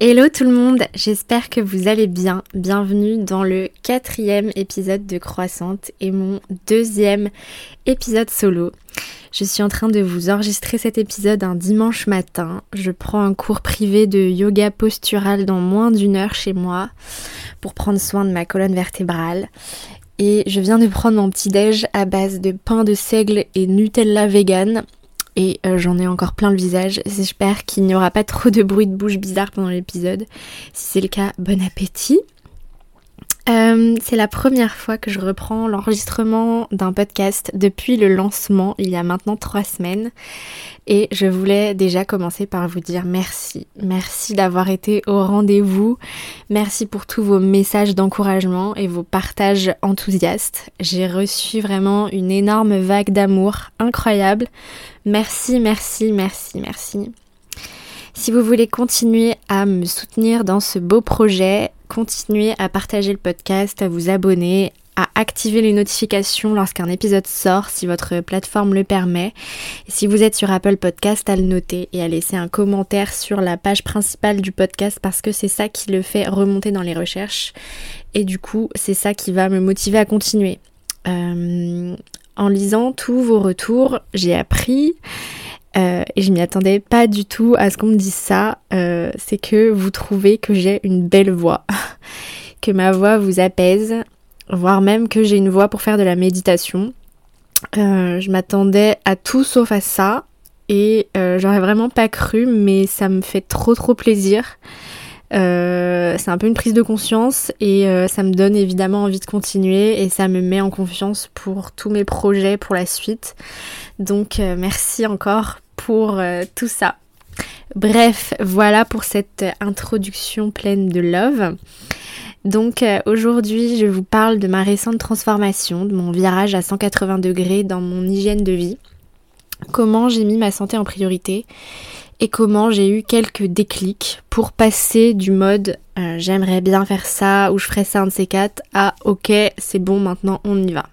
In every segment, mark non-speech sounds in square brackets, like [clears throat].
Hello tout le monde, j'espère que vous allez bien. Bienvenue dans le quatrième épisode de Croissante et mon deuxième épisode solo. Je suis en train de vous enregistrer cet épisode un dimanche matin. Je prends un cours privé de yoga postural dans moins d'une heure chez moi pour prendre soin de ma colonne vertébrale. Et je viens de prendre mon petit déj à base de pain de seigle et Nutella vegan et euh, j'en ai encore plein le visage. J'espère qu'il n'y aura pas trop de bruit de bouche bizarre pendant l'épisode. Si c'est le cas, bon appétit. Euh, c'est la première fois que je reprends l'enregistrement d'un podcast depuis le lancement, il y a maintenant trois semaines. Et je voulais déjà commencer par vous dire merci. Merci d'avoir été au rendez-vous. Merci pour tous vos messages d'encouragement et vos partages enthousiastes. J'ai reçu vraiment une énorme vague d'amour incroyable. Merci, merci, merci, merci. Si vous voulez continuer à me soutenir dans ce beau projet, continuez à partager le podcast, à vous abonner, à activer les notifications lorsqu'un épisode sort si votre plateforme le permet. Et si vous êtes sur Apple Podcast, à le noter et à laisser un commentaire sur la page principale du podcast parce que c'est ça qui le fait remonter dans les recherches. Et du coup, c'est ça qui va me motiver à continuer. Euh, en lisant tous vos retours, j'ai appris, euh, et je m'y attendais pas du tout à ce qu'on me dise ça, euh, c'est que vous trouvez que j'ai une belle voix, [laughs] que ma voix vous apaise, voire même que j'ai une voix pour faire de la méditation. Euh, je m'attendais à tout sauf à ça, et j'aurais vraiment pas cru, mais ça me fait trop trop plaisir. C'est un peu une prise de conscience et ça me donne évidemment envie de continuer et ça me met en confiance pour tous mes projets pour la suite. Donc merci encore pour tout ça. Bref, voilà pour cette introduction pleine de love. Donc aujourd'hui, je vous parle de ma récente transformation, de mon virage à 180 degrés dans mon hygiène de vie. Comment j'ai mis ma santé en priorité et comment j'ai eu quelques déclics pour passer du mode euh, j'aimerais bien faire ça ou je ferais ça un de ces quatre à ok c'est bon maintenant on y va.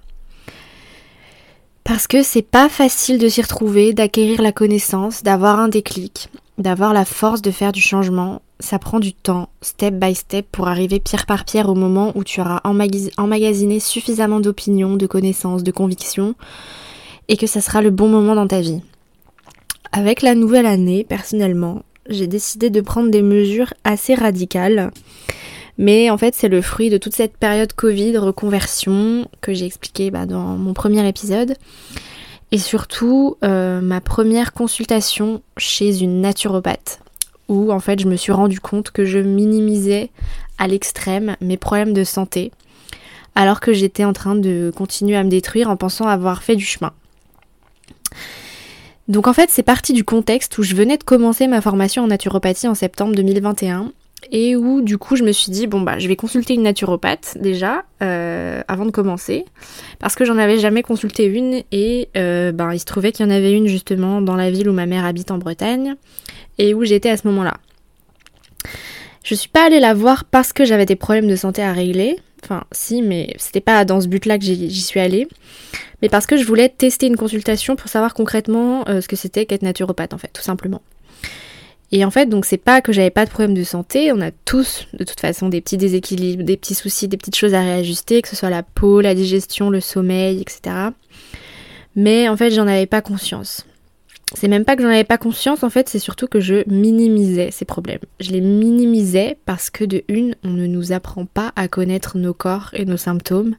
Parce que c'est pas facile de s'y retrouver, d'acquérir la connaissance, d'avoir un déclic, d'avoir la force de faire du changement. Ça prend du temps, step by step, pour arriver pierre par pierre au moment où tu auras emmagasiné suffisamment d'opinions, de connaissances, de convictions, et que ça sera le bon moment dans ta vie. Avec la nouvelle année, personnellement, j'ai décidé de prendre des mesures assez radicales. Mais en fait, c'est le fruit de toute cette période Covid, reconversion, que j'ai expliqué bah, dans mon premier épisode. Et surtout, euh, ma première consultation chez une naturopathe, où en fait, je me suis rendu compte que je minimisais à l'extrême mes problèmes de santé, alors que j'étais en train de continuer à me détruire en pensant avoir fait du chemin. Donc en fait, c'est parti du contexte où je venais de commencer ma formation en naturopathie en septembre 2021 et où du coup je me suis dit bon bah je vais consulter une naturopathe déjà euh, avant de commencer parce que j'en avais jamais consulté une et euh, ben il se trouvait qu'il y en avait une justement dans la ville où ma mère habite en Bretagne et où j'étais à ce moment-là. Je suis pas allée la voir parce que j'avais des problèmes de santé à régler, enfin si mais c'était pas dans ce but-là que j'y suis allée mais parce que je voulais tester une consultation pour savoir concrètement euh, ce que c'était qu'être naturopathe en fait, tout simplement. Et en fait, donc c'est pas que j'avais pas de problème de santé, on a tous de toute façon des petits déséquilibres, des petits soucis, des petites choses à réajuster, que ce soit la peau, la digestion, le sommeil, etc. Mais en fait, j'en avais pas conscience. c'est même pas que j'en avais pas conscience, en fait, c'est surtout que je minimisais ces problèmes. Je les minimisais parce que de une, on ne nous apprend pas à connaître nos corps et nos symptômes.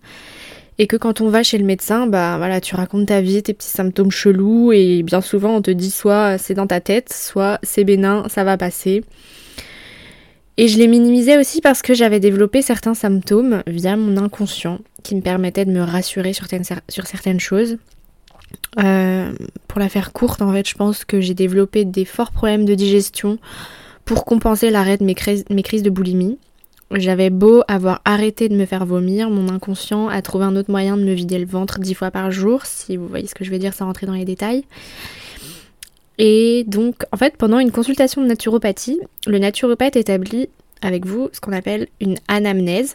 Et que quand on va chez le médecin, bah voilà, tu racontes ta vie, tes petits symptômes chelous, et bien souvent on te dit soit c'est dans ta tête, soit c'est bénin, ça va passer. Et je les minimisais aussi parce que j'avais développé certains symptômes via mon inconscient qui me permettaient de me rassurer sur certaines, choses. Euh, pour la faire courte, en fait, je pense que j'ai développé des forts problèmes de digestion pour compenser l'arrêt de mes crises de boulimie. J'avais beau avoir arrêté de me faire vomir, mon inconscient a trouvé un autre moyen de me vider le ventre dix fois par jour, si vous voyez ce que je veux dire sans rentrer dans les détails. Et donc, en fait, pendant une consultation de naturopathie, le naturopathe établit avec vous ce qu'on appelle une anamnèse.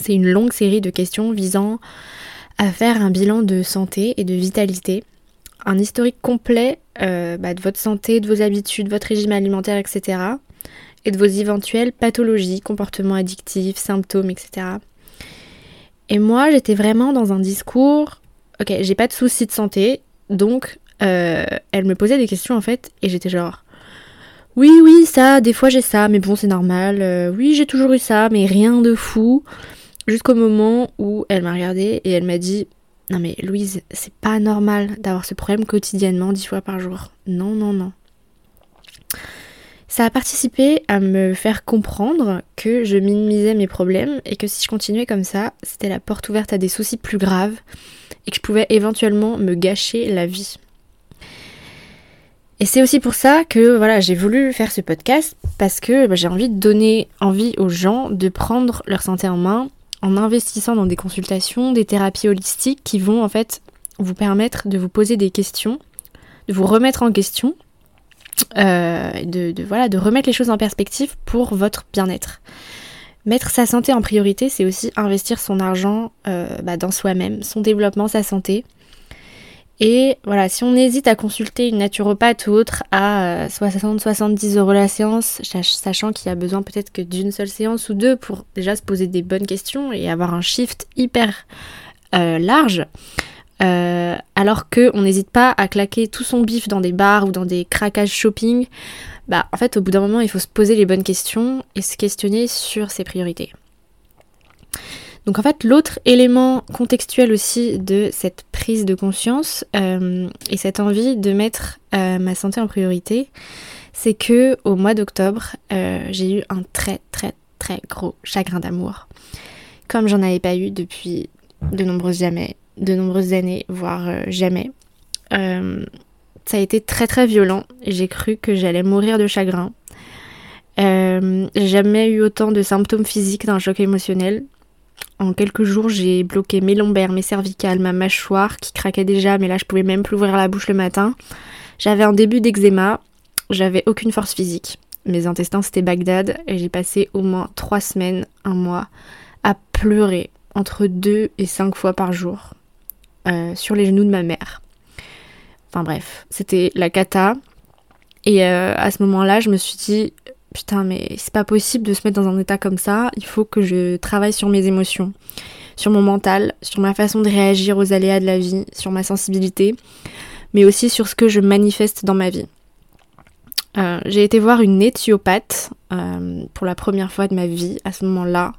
C'est une longue série de questions visant à faire un bilan de santé et de vitalité, un historique complet euh, bah, de votre santé, de vos habitudes, votre régime alimentaire, etc. Et de vos éventuelles pathologies, comportements addictifs, symptômes, etc. Et moi, j'étais vraiment dans un discours, ok, j'ai pas de soucis de santé, donc euh, elle me posait des questions en fait, et j'étais genre, oui, oui, ça, des fois j'ai ça, mais bon, c'est normal, euh, oui, j'ai toujours eu ça, mais rien de fou. Jusqu'au moment où elle m'a regardée et elle m'a dit Non mais Louise, c'est pas normal d'avoir ce problème quotidiennement dix fois par jour. Non, non, non. Ça a participé à me faire comprendre que je minimisais mes problèmes et que si je continuais comme ça, c'était la porte ouverte à des soucis plus graves et que je pouvais éventuellement me gâcher la vie. Et c'est aussi pour ça que voilà, j'ai voulu faire ce podcast parce que bah, j'ai envie de donner envie aux gens de prendre leur santé en main en investissant dans des consultations, des thérapies holistiques qui vont en fait vous permettre de vous poser des questions, de vous remettre en question, euh, de, voilà, de remettre les choses en perspective pour votre bien-être. Mettre sa santé en priorité, c'est aussi investir son argent euh, bah, dans soi-même, son développement, sa santé. Et voilà, si on hésite à consulter une naturopathe ou autre à 60-70 euh, euros la séance, sachant qu'il y a besoin peut-être que d'une seule séance ou deux pour déjà se poser des bonnes questions et avoir un shift hyper large, euh, alors qu'on n'hésite pas à claquer tout son bif dans des bars ou dans des craquages shopping, bah en fait au bout d'un moment il faut se poser les bonnes questions et se questionner sur ses priorités. Donc en fait, l'autre élément contextuel aussi de cette prise de conscience euh, et cette envie de mettre euh, ma santé en priorité, c'est que au mois d'octobre, euh, j'ai eu un très très très gros chagrin d'amour, comme j'en avais pas eu depuis de nombreuses jamais, de nombreuses années, voire jamais. ça a été très très violent. J'ai cru que j'allais mourir de chagrin. j'ai jamais eu autant de symptômes physiques d'un choc émotionnel. En quelques jours, j'ai bloqué mes lombaires, mes cervicales, ma mâchoire qui craquait déjà, mais là je pouvais même plus ouvrir la bouche le matin. J'avais un début d'eczéma, j'avais aucune force physique. Mes intestins c'était Bagdad et j'ai passé au moins trois semaines, un mois, à pleurer entre deux et cinq fois par jour euh, sur les genoux de ma mère. Enfin bref, c'était la cata. Et euh, à ce moment-là, je me suis dit, putain, mais c'est pas possible de se mettre dans un état comme ça, il faut que je travaille sur mes émotions, sur mon mental, sur ma façon de réagir aux aléas de la vie, sur ma sensibilité, mais aussi sur ce que je manifeste dans ma vie. Euh, j'ai été voir une éthiopathe pour la première fois de ma vie à ce moment-là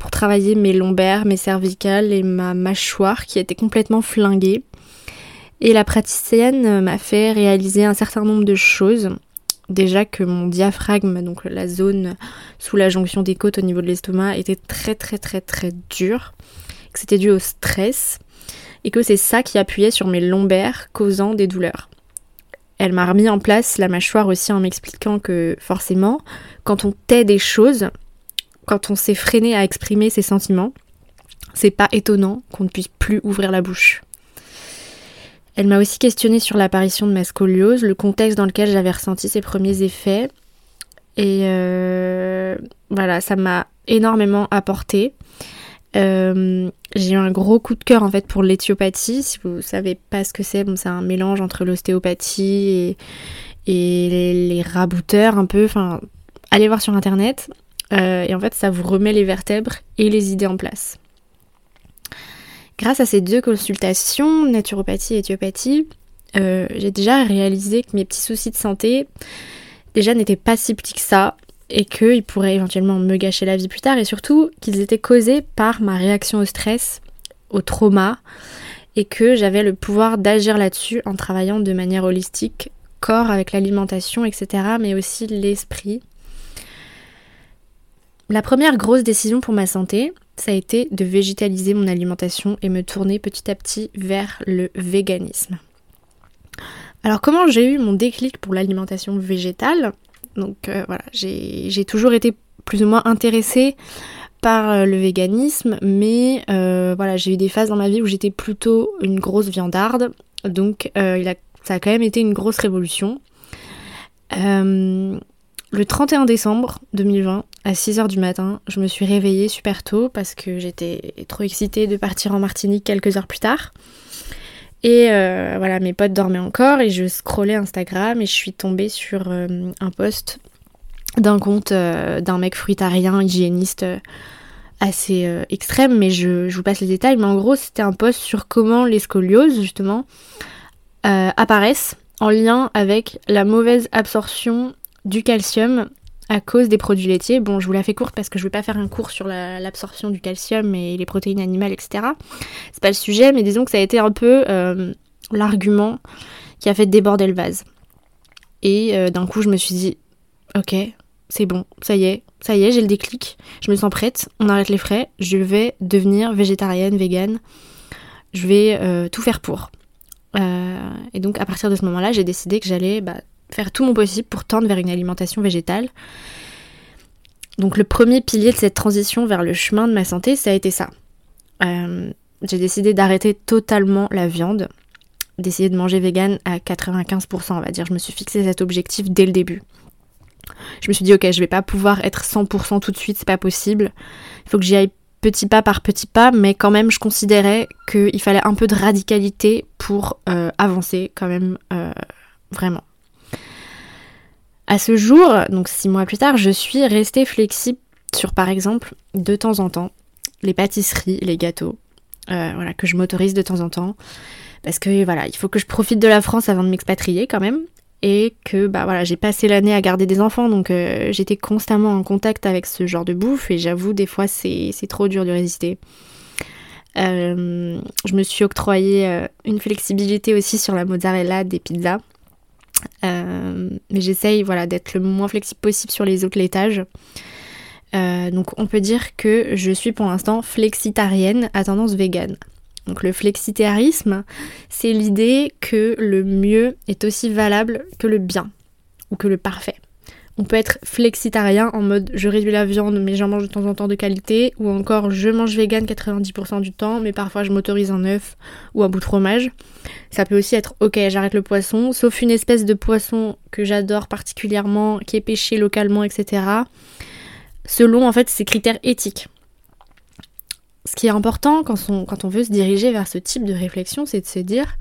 pour travailler mes lombaires, mes cervicales et ma mâchoire qui était complètement flinguée. Et la praticienne m'a fait réaliser un certain nombre de choses déjà que mon diaphragme, donc la zone sous la jonction des côtes au niveau de l'estomac, était très très très très dur, que c'était dû au stress, et que c'est ça qui appuyait sur mes lombaires, causant des douleurs. Elle m'a remis en place la mâchoire aussi en m'expliquant que forcément, quand on tait des choses, quand on s'est freiné à exprimer ses sentiments, c'est pas étonnant qu'on ne puisse plus ouvrir la bouche. Elle m'a aussi questionné sur l'apparition de ma scoliose, le contexte dans lequel j'avais ressenti ses premiers effets. Et euh, voilà, ça m'a énormément apporté. Euh, j'ai eu un gros coup de cœur en fait pour l'éthiopathie. Si vous savez pas ce que c'est, bon, c'est un mélange entre l'ostéopathie et, et les, rabouteurs un peu. Allez voir sur internet. Euh, et en fait, ça vous remet les vertèbres et les idées en place. Grâce à ces deux consultations, naturopathie et éthiopathie, euh, j'ai déjà réalisé que mes petits soucis de santé déjà n'étaient pas si petits que ça et qu'ils pourraient éventuellement me gâcher la vie plus tard et surtout qu'ils étaient causés par ma réaction au stress, au trauma et que j'avais le pouvoir d'agir là-dessus en travaillant de manière holistique, corps avec l'alimentation, etc., mais aussi l'esprit. La première grosse décision pour ma santé, ça a été de végétaliser mon alimentation et me tourner petit à petit vers le véganisme. Alors comment j'ai eu mon déclic pour l'alimentation végétale? Donc euh, voilà, j'ai toujours été plus ou moins intéressée par euh, le véganisme, mais euh, voilà, j'ai eu des phases dans ma vie où j'étais plutôt une grosse viandarde, donc ça a quand même été une grosse révolution. Le 31 décembre 2020, à 6h du matin, je me suis réveillée super tôt parce que j'étais trop excitée de partir en Martinique quelques heures plus tard. Et euh, voilà, mes potes dormaient encore et je scrollais Instagram et je suis tombée sur euh, un post d'un compte euh, d'un mec fruitarien, hygiéniste assez extrême, mais je, je, vous passe les détails. Mais en gros, c'était un post sur comment les scolioses, justement, apparaissent en lien avec la mauvaise absorption du calcium à cause des produits laitiers. Bon, je vous la fais courte parce que je ne vais pas faire un cours sur l'absorption du calcium et les protéines animales, etc. C'est pas le sujet, mais disons que ça a été un peu euh, l'argument qui a fait déborder le vase. Et euh, d'un coup, je me suis dit, ok, c'est bon, ça y est, ça y est, j'ai le déclic, je me sens prête, on arrête les frais, je vais devenir végétarienne, végane, je vais euh, tout faire pour. et donc à partir de ce moment-là, j'ai décidé que j'allais bah, faire tout mon possible pour tendre vers une alimentation végétale. Donc le premier pilier de cette transition vers le chemin de ma santé, ça a été ça. Euh, j'ai décidé d'arrêter totalement la viande, d'essayer de manger vegan à 95%, on va dire. Je me suis fixé cet objectif dès le début. Je me suis dit, ok, je vais pas pouvoir être 100% tout de suite, c'est pas possible. Il faut que j'y aille petit pas par petit pas, mais quand même, je considérais qu'il fallait un peu de radicalité pour euh, avancer, quand même, euh, vraiment. À ce jour, donc six mois plus tard, je suis restée flexible sur par exemple, de temps en temps, les pâtisseries, les gâteaux, euh, voilà, que je m'autorise de temps en temps. Parce que voilà, il faut que je profite de la France avant de m'expatrier quand même. Et que bah voilà, j'ai passé l'année à garder des enfants, donc euh, j'étais constamment en contact avec ce genre de bouffe et j'avoue des fois c'est trop dur de résister. Euh, je me suis octroyé une flexibilité aussi sur la mozzarella des pizzas. Euh, mais j'essaye voilà, d'être le moins flexible possible sur les autres laitages. Euh, donc on peut dire que je suis pour l'instant flexitarienne à tendance végane. Donc le flexitarisme, c'est l'idée que le mieux est aussi valable que le bien ou que le parfait. On peut être flexitarien en mode je réduis la viande mais j'en mange de temps en temps de qualité ou encore je mange vegan 90% du temps mais parfois je m'autorise un œuf ou un bout de fromage. Ça peut aussi être ok j'arrête le poisson sauf une espèce de poisson que j'adore particulièrement qui est pêché localement etc. Selon en fait ces critères éthiques. Ce qui est important quand on, quand on veut se diriger vers ce type de réflexion c'est de se dire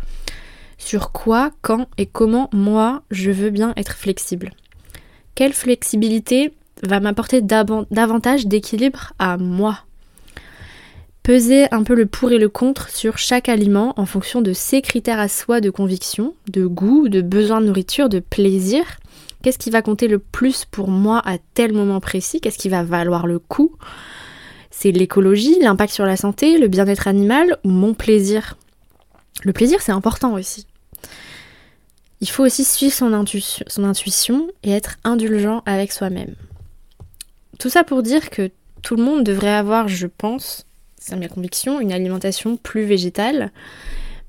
sur quoi, quand et comment moi je veux bien être flexible quelle flexibilité va m'apporter davantage d'équilibre à moi? Peser un peu le pour et le contre sur chaque aliment en fonction de ses critères à soi de conviction, de goût, de besoin de nourriture, de plaisir. Qu'est-ce qui va compter le plus pour moi à tel moment précis? Qu'est-ce qui va valoir le coup? C'est l'écologie, l'impact sur la santé, le bien-être animal ou mon plaisir? Le plaisir, c'est important aussi. Il faut aussi suivre son, intuition, et être indulgent avec soi-même. Tout ça pour dire que tout le monde devrait avoir, je pense, c'est ma conviction, une alimentation plus végétale.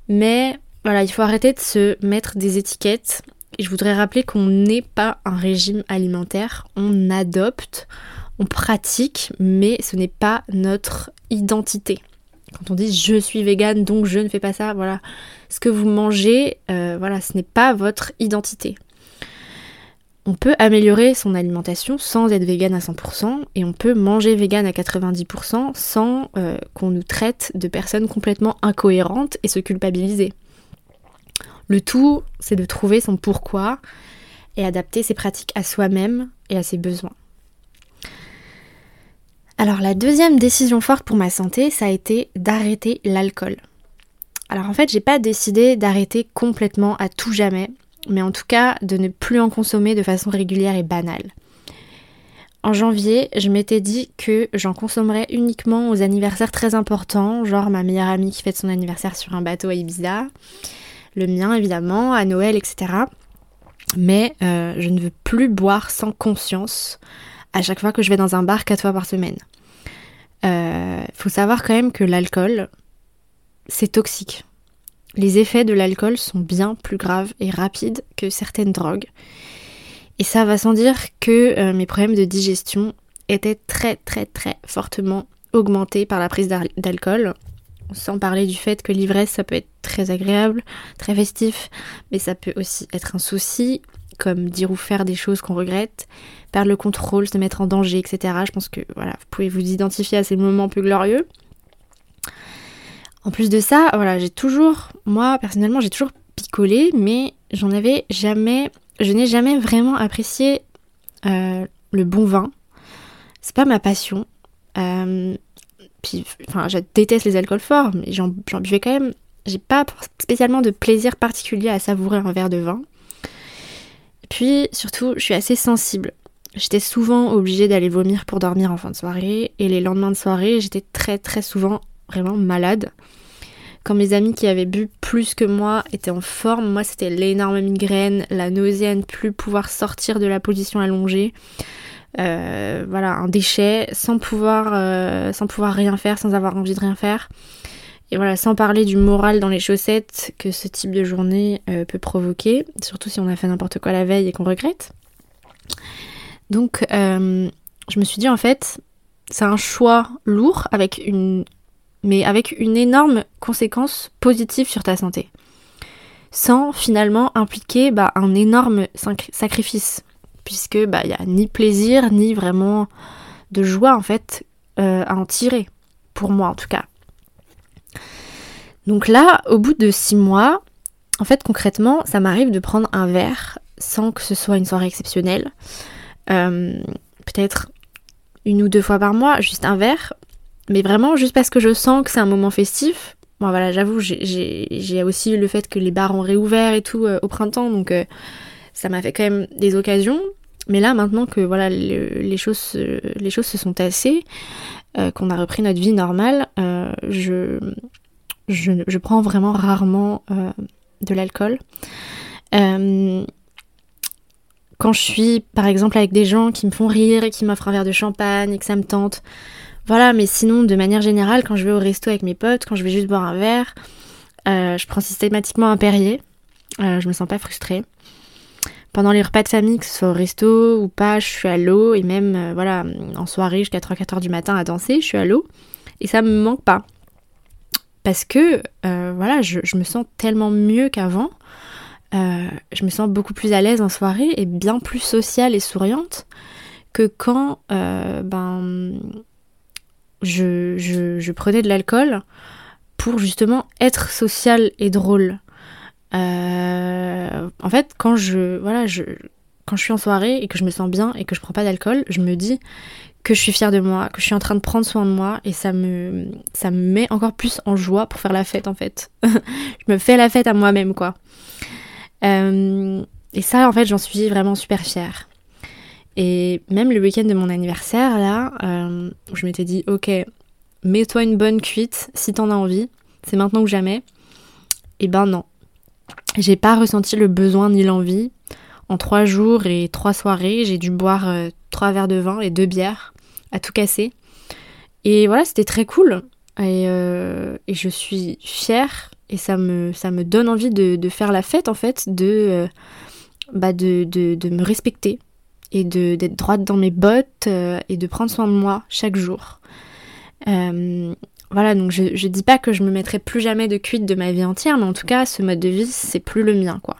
Mais voilà, il faut arrêter de se mettre des étiquettes. Et je voudrais rappeler qu'on n'est pas un régime alimentaire, on adopte, on pratique, mais ce n'est pas notre identité. Quand on dit je suis végane donc je ne fais pas ça, voilà, ce que vous mangez, euh, voilà, ce n'est pas votre identité. On peut améliorer son alimentation sans être végane à 100% et on peut manger végane à 90% sans euh, qu'on nous traite de personnes complètement incohérentes et se culpabiliser. Le tout, c'est de trouver son pourquoi et adapter ses pratiques à soi-même et à ses besoins. Alors la deuxième décision forte pour ma santé, ça a été d'arrêter l'alcool. Alors en fait, j'ai pas décidé d'arrêter complètement à tout jamais, mais en tout cas de ne plus en consommer de façon régulière et banale. En janvier, je m'étais dit que j'en consommerais uniquement aux anniversaires très importants, genre ma meilleure amie qui fête son anniversaire sur un bateau à Ibiza, le mien évidemment, à Noël, etc. Mais euh, je ne veux plus boire sans conscience à chaque fois que je vais dans un bar quatre fois par semaine. Il euh, faut savoir quand même que l'alcool, c'est toxique. Les effets de l'alcool sont bien plus graves et rapides que certaines drogues. Et ça va sans dire que euh, mes problèmes de digestion étaient très très très fortement augmentés par la prise d'alcool. Sans parler du fait que l'ivresse, ça peut être très agréable, très festif, mais ça peut aussi être un souci, comme dire ou faire des choses qu'on regrette, perdre le contrôle, se mettre en danger, etc. Je pense que voilà, vous pouvez vous identifier à ces moments peu glorieux. En plus de ça, voilà, j'ai toujours, moi personnellement, j'ai toujours picolé, mais j'en avais jamais, je n'ai jamais vraiment apprécié euh, le bon vin. C'est pas ma passion. Euh, puis, enfin, je déteste les alcools forts, mais j'en buvais quand même. J'ai pas spécialement de plaisir particulier à savourer un verre de vin. Puis, surtout, je suis assez sensible. J'étais souvent obligée d'aller vomir pour dormir en fin de soirée, et les lendemains de soirée, j'étais très très souvent vraiment malade. Quand mes amis qui avaient bu plus que moi étaient en forme, moi c'était l'énorme migraine, la nausée à ne plus pouvoir sortir de la position allongée. Euh, voilà, un déchet sans pouvoir, euh, sans pouvoir rien faire, sans avoir envie de rien faire. Et voilà, sans parler du moral dans les chaussettes que ce type de journée euh, peut provoquer, surtout si on a fait n'importe quoi la veille et qu'on regrette. Donc, je me suis dit en fait, c'est un choix lourd avec une, mais avec une énorme conséquence positive sur ta santé, sans finalement impliquer bah, un énorme sacrifice puisque bah il y a ni plaisir ni vraiment de joie en fait euh, à en tirer pour moi en tout cas. Donc là, au bout de six mois, en fait concrètement, ça m'arrive de prendre un verre sans que ce soit une soirée exceptionnelle. Euh, peut-être une ou deux fois par mois, juste un verre, mais vraiment juste parce que je sens que c'est un moment festif. Bon voilà, j'avoue, j'ai aussi le fait que les bars ont réouvert et tout euh, au printemps, donc ça m'a fait quand même des occasions. Mais là, maintenant que voilà, les, choses, les choses se sont tassées, euh, qu'on a repris notre vie normale, euh, je, je, prends vraiment rarement euh, de l'alcool. quand je suis, par exemple, avec des gens qui me font rire et qui m'offrent un verre de champagne et que ça me tente, voilà, mais sinon, de manière générale, quand je vais au resto avec mes potes, quand je vais juste boire un verre, je prends systématiquement un Perrier. je me sens pas frustrée pendant les repas de famille, que ce soit au resto ou pas, je suis à l'eau et même euh, voilà, en soirée jusqu'à 3-4 heures du matin à danser, je suis à l'eau et ça me manque pas. Parce que euh, voilà, je, me sens tellement mieux qu'avant. Euh, je me sens beaucoup plus à l'aise en soirée et bien plus sociale et souriante que quand ben, je, je, prenais de l'alcool pour justement être sociale et drôle. Euh, en fait, quand je, voilà, je, quand je suis en soirée et que je me sens bien et que je prends pas d'alcool, je me dis que je suis fière de moi, que je suis en train de prendre soin de moi et ça me, ça me met encore plus en joie pour faire la fête en fait. [laughs] je me fais la fête à moi-même quoi. Euh, et ça en fait j'en suis vraiment super fière. Et même le week-end de mon anniversaire là, euh, je m'étais dit ok, mets-toi une bonne cuite si t'en as envie, c'est maintenant ou jamais. Et ben non, j'ai pas ressenti le besoin ni l'envie. En trois jours et trois soirées, j'ai dû boire euh, trois verres de vin et deux bières à tout casser. Et voilà, c'était très cool. Et, euh, je suis fière et ça me, ça me donne envie de, faire la fête en fait, de, bah de, de, me respecter et d'être droite dans mes bottes et de prendre soin de moi chaque jour. Voilà, donc je, je dis pas que je me mettrai plus jamais de cuite de ma vie entière, mais en tout cas, ce mode de vie, c'est plus le mien, quoi.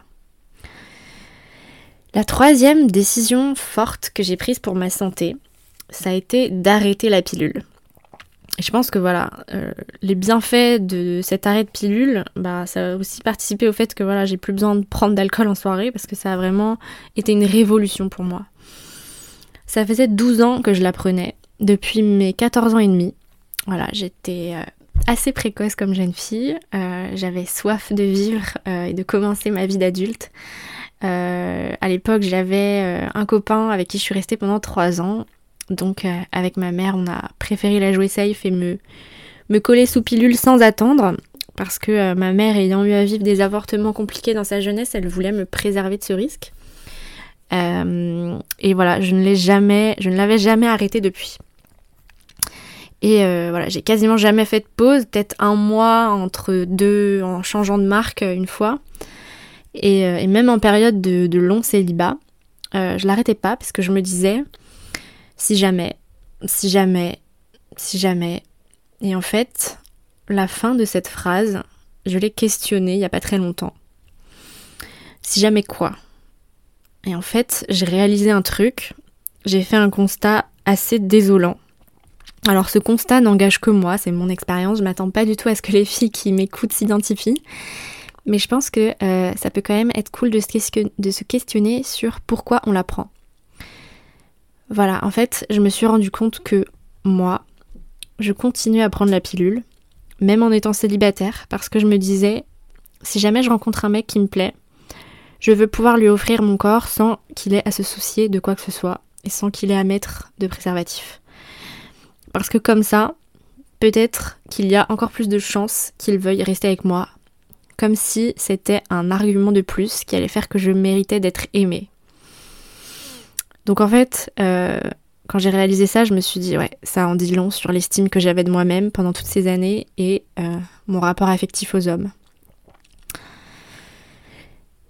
La troisième décision forte que j'ai prise pour ma santé, ça a été d'arrêter la pilule. Et je pense que voilà, euh, les bienfaits de cet arrêt de pilule, bah, ça a aussi participé au fait que voilà, j'ai plus besoin de prendre d'alcool en soirée parce que ça a vraiment été une révolution pour moi. Ça faisait 12 ans que je la prenais, depuis mes 14 ans et demi. Voilà, j'étais euh, assez précoce comme jeune fille. j'avais soif de vivre et de commencer ma vie d'adulte. à l'époque, j'avais un copain avec qui je suis restée pendant trois ans. Donc, avec ma mère, on a préféré la jouer safe et me, me coller sous pilule sans attendre parce que euh, ma mère ayant eu à vivre des avortements compliqués dans sa jeunesse, elle voulait me préserver de ce risque. Euh, et voilà, je ne l'ai jamais, je ne l'avais jamais arrêté depuis. Et euh, voilà, j'ai quasiment jamais fait de pause, peut-être un mois entre deux, en changeant de marque une fois. Et, même en période de, de long célibat, je l'arrêtais pas parce que je me disais, si jamais, si jamais, si jamais. Et en fait, la fin de cette phrase, je l'ai questionnée il n'y a pas très longtemps. Si jamais quoi? Et en fait, j'ai réalisé un truc, j'ai fait un constat assez désolant. Alors ce constat n'engage que moi, c'est mon expérience, je m'attends pas du tout à ce que les filles qui m'écoutent s'identifient. Mais je pense que euh, ça peut quand même être cool de se, questionner sur pourquoi on l'apprend. Voilà, en fait, je me suis rendu compte que moi, je continue à prendre la pilule, même en étant célibataire, parce que je me disais, si jamais je rencontre un mec qui me plaît, je veux pouvoir lui offrir mon corps sans qu'il ait à se soucier de quoi que ce soit et sans qu'il ait à mettre de préservatif. Parce que comme ça, peut-être qu'il y a encore plus de chances qu'il veuille rester avec moi, comme si c'était un argument de plus qui allait faire que je méritais d'être aimée. Donc en fait, euh, quand j'ai réalisé ça, je me suis dit, ouais, ça en dit long sur l'estime que j'avais de moi-même pendant toutes ces années et euh, mon rapport affectif aux hommes.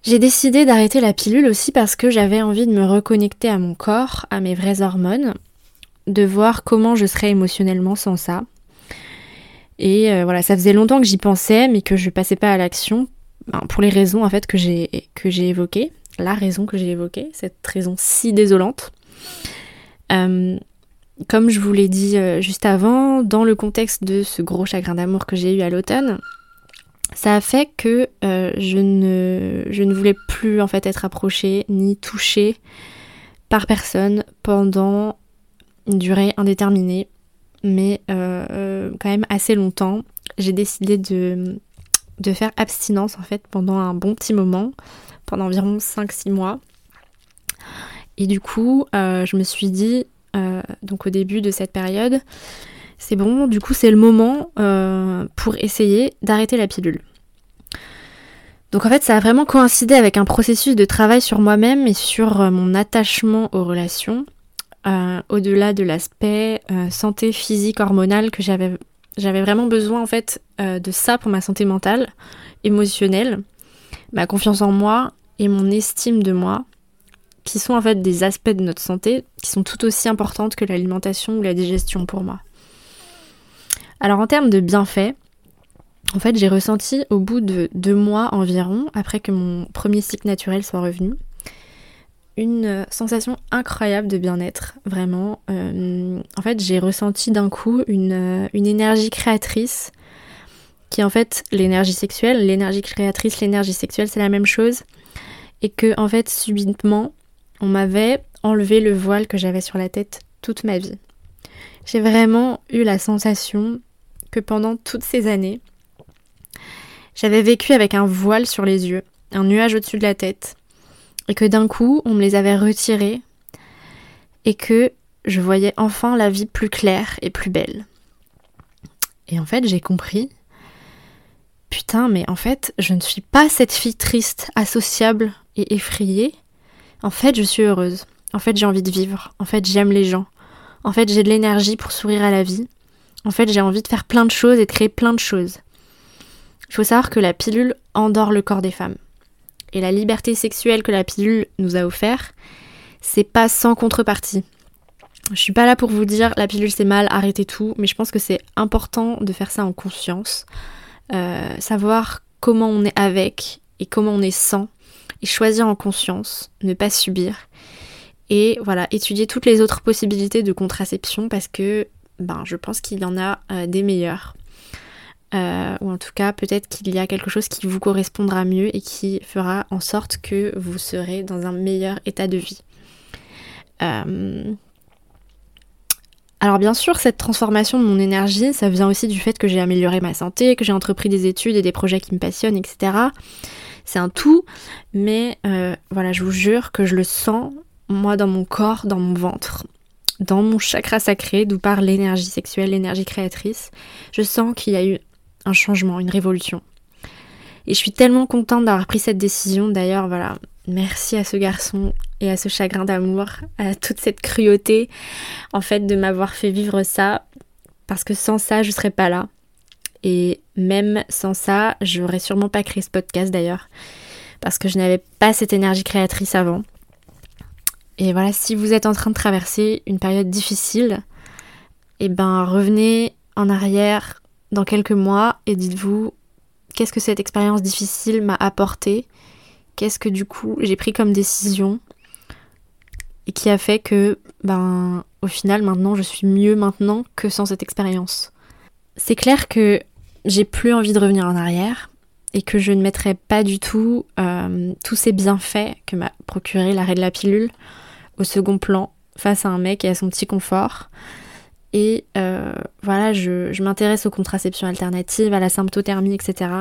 J'ai décidé d'arrêter la pilule aussi parce que j'avais envie de me reconnecter à mon corps, à mes vraies hormones, de voir comment je serais émotionnellement sans ça. Et euh, voilà, ça faisait longtemps que j'y pensais, mais que je passais pas à l'action, ben, pour les raisons en fait que j'ai que j'ai évoquées, la raison que j'ai évoquée, cette raison si désolante. Euh, comme je vous l'ai dit euh, juste avant, dans le contexte de ce gros chagrin d'amour que j'ai eu à l'automne, ça a fait que euh, je, ne, je ne voulais plus en fait être approchée ni touchée par personne pendant une durée indéterminée, mais quand même assez longtemps. J'ai décidé de, de faire abstinence en fait pendant un bon petit moment, pendant environ 5-6 mois. Et du coup, euh, je me suis dit, euh, donc au début de cette période, c'est bon, du coup c'est le moment euh, pour essayer d'arrêter la pilule. Donc en fait, ça a vraiment coïncidé avec un processus de travail sur moi-même et sur mon attachement aux relations, au-delà de l'aspect santé physique hormonale que j'avais j'avais vraiment besoin en fait de ça pour ma santé mentale, émotionnelle, ma confiance en moi et mon estime de moi qui sont en fait des aspects de notre santé qui sont tout aussi importantes que l'alimentation ou la digestion pour moi. Alors en termes de bienfaits, en fait j'ai ressenti au bout de deux mois environ, après que mon premier cycle naturel soit revenu, une sensation incroyable de bien-être, vraiment. Euh, en fait j'ai ressenti d'un coup une, une énergie créatrice qui en fait l'énergie sexuelle, l'énergie créatrice, l'énergie sexuelle c'est la même chose et que en fait subitement on m'avait enlevé le voile que j'avais sur la tête toute ma vie. J'ai vraiment eu la sensation que pendant toutes ces années, j'avais vécu avec un voile sur les yeux, un nuage au-dessus de la tête, et que d'un coup, on me les avait retirés, et que je voyais enfin la vie plus claire et plus belle. Et en fait, j'ai compris, putain, mais en fait, je ne suis pas cette fille triste, associable et effrayée, en fait, je suis heureuse. En fait, j'ai envie de vivre. En fait, j'aime les gens. En fait, j'ai de l'énergie pour sourire à la vie. En fait, j'ai envie de faire plein de choses et de créer plein de choses. Il faut savoir que la pilule endort le corps des femmes. Et la liberté sexuelle que la pilule nous a offert, c'est pas sans contrepartie. Je suis pas là pour vous dire la pilule c'est mal, arrêtez tout, mais je pense que c'est important de faire ça en conscience. Euh, savoir comment on est avec et comment on est sans et choisir en conscience, ne pas subir. Et voilà, étudier toutes les autres possibilités de contraception parce que ben, je pense qu'il y en a euh, des meilleures. Euh, ou en tout cas, peut-être qu'il y a quelque chose qui vous correspondra mieux et qui fera en sorte que vous serez dans un meilleur état de vie. Euh, Alors bien sûr, cette transformation de mon énergie, ça vient aussi du fait que j'ai amélioré ma santé, que j'ai entrepris des études et des projets qui me passionnent, etc. C'est un tout, mais voilà, je vous jure que je le sens, moi, dans mon corps, dans mon ventre, dans mon chakra sacré, d'où part l'énergie sexuelle, l'énergie créatrice. Je sens qu'il y a eu un changement, une révolution. Et je suis tellement contente d'avoir pris cette décision. D'ailleurs, voilà, merci à ce garçon et à ce chagrin d'amour, à toute cette cruauté, en fait, de m'avoir fait vivre ça. Parce que sans ça, je serais pas là. Et même sans ça, j'aurais sûrement pas créé ce podcast d'ailleurs. Parce que je n'avais pas cette énergie créatrice avant. Et voilà, si vous êtes en train de traverser une période difficile, eh ben revenez en arrière dans quelques mois et dites-vous qu'est-ce que cette expérience difficile m'a apporté, qu'est-ce que du coup j'ai pris comme décision et qui a fait que ben au final maintenant je suis mieux maintenant que sans cette expérience? C'est clair que j'ai plus envie de revenir en arrière et que je ne mettrai pas du tout euh, tous ces bienfaits que m'a procuré l'arrêt de la pilule second plan face à un mec et à son petit confort. Et euh, voilà, je, je m'intéresse aux contraceptions alternatives, à la symptothermie, etc.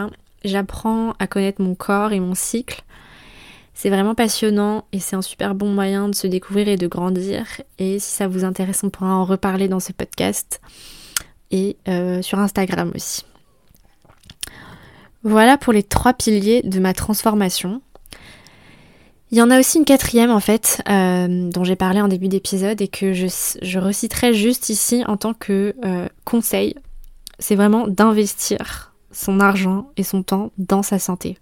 J'apprends à connaître mon corps et mon cycle. C'est vraiment passionnant et c'est un super bon moyen de se découvrir et de grandir. Et si ça vous intéresse, on pourra en reparler dans ce podcast et euh, sur Instagram aussi. Voilà pour les trois piliers de ma transformation. Il y en a aussi une quatrième en fait, euh, dont j'ai parlé en début d'épisode et que je, reciterai juste ici en tant que euh, conseil. C'est vraiment d'investir son argent et son temps dans sa santé.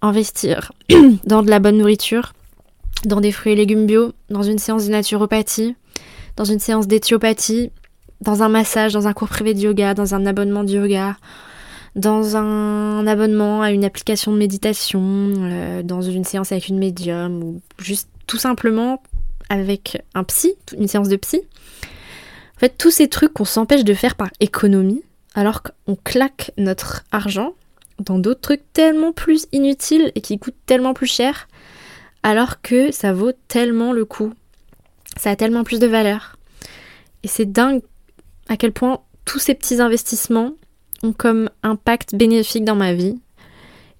Investir [clears throat] dans de la bonne nourriture, dans des fruits et légumes bio, dans une séance de naturopathie, dans une séance d'éthiopathie, dans un massage, dans un cours privé de yoga, dans un abonnement de yoga, dans un abonnement à une application de méditation, euh, dans une séance avec une médium, ou juste tout simplement avec un psy, une séance de psy. En fait, tous ces trucs qu'on s'empêche de faire par économie, alors qu'on claque notre argent dans d'autres trucs tellement plus inutiles et qui coûtent tellement plus cher, alors que ça vaut tellement le coup. Ça a tellement plus de valeur. Et c'est dingue à quel point tous ces petits investissements comme impact bénéfique dans ma vie.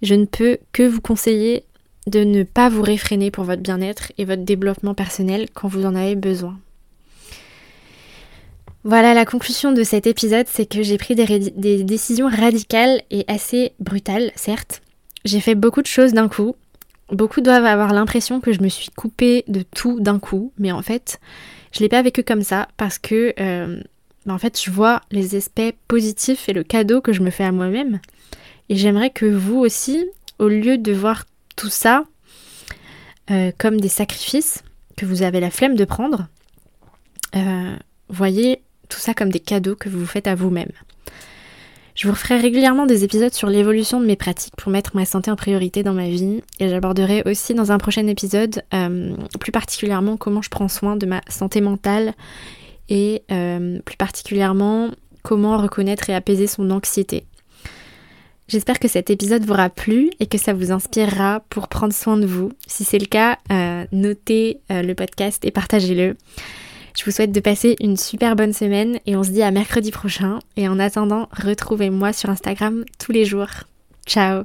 Je ne peux que vous conseiller de ne pas vous réfréner pour votre bien-être et votre développement personnel quand vous en avez besoin. Voilà, la conclusion de cet épisode, c'est que j'ai pris des, décisions radicales et assez brutales, certes. J'ai fait beaucoup de choses d'un coup. Beaucoup doivent avoir l'impression que je me suis coupée de tout d'un coup, mais en fait, je l'ai pas vécu comme ça parce que euh, en fait, je vois les aspects positifs et le cadeau que je me fais à moi-même. Et j'aimerais que vous aussi, au lieu de voir tout ça euh, comme des sacrifices que vous avez la flemme de prendre, euh, voyez tout ça comme des cadeaux que vous vous faites à vous-même. Je vous referai régulièrement des épisodes sur l'évolution de mes pratiques pour mettre ma santé en priorité dans ma vie et j'aborderai aussi dans un prochain épisode euh, plus particulièrement comment je prends soin de ma santé mentale et euh, plus particulièrement comment reconnaître et apaiser son anxiété. J'espère que cet épisode vous aura plu et que ça vous inspirera pour prendre soin de vous. Si c'est le cas, euh, notez euh, le podcast et partagez-le. Je vous souhaite de passer une super bonne semaine et on se dit à mercredi prochain. Et en attendant, retrouvez-moi sur Instagram tous les jours. Ciao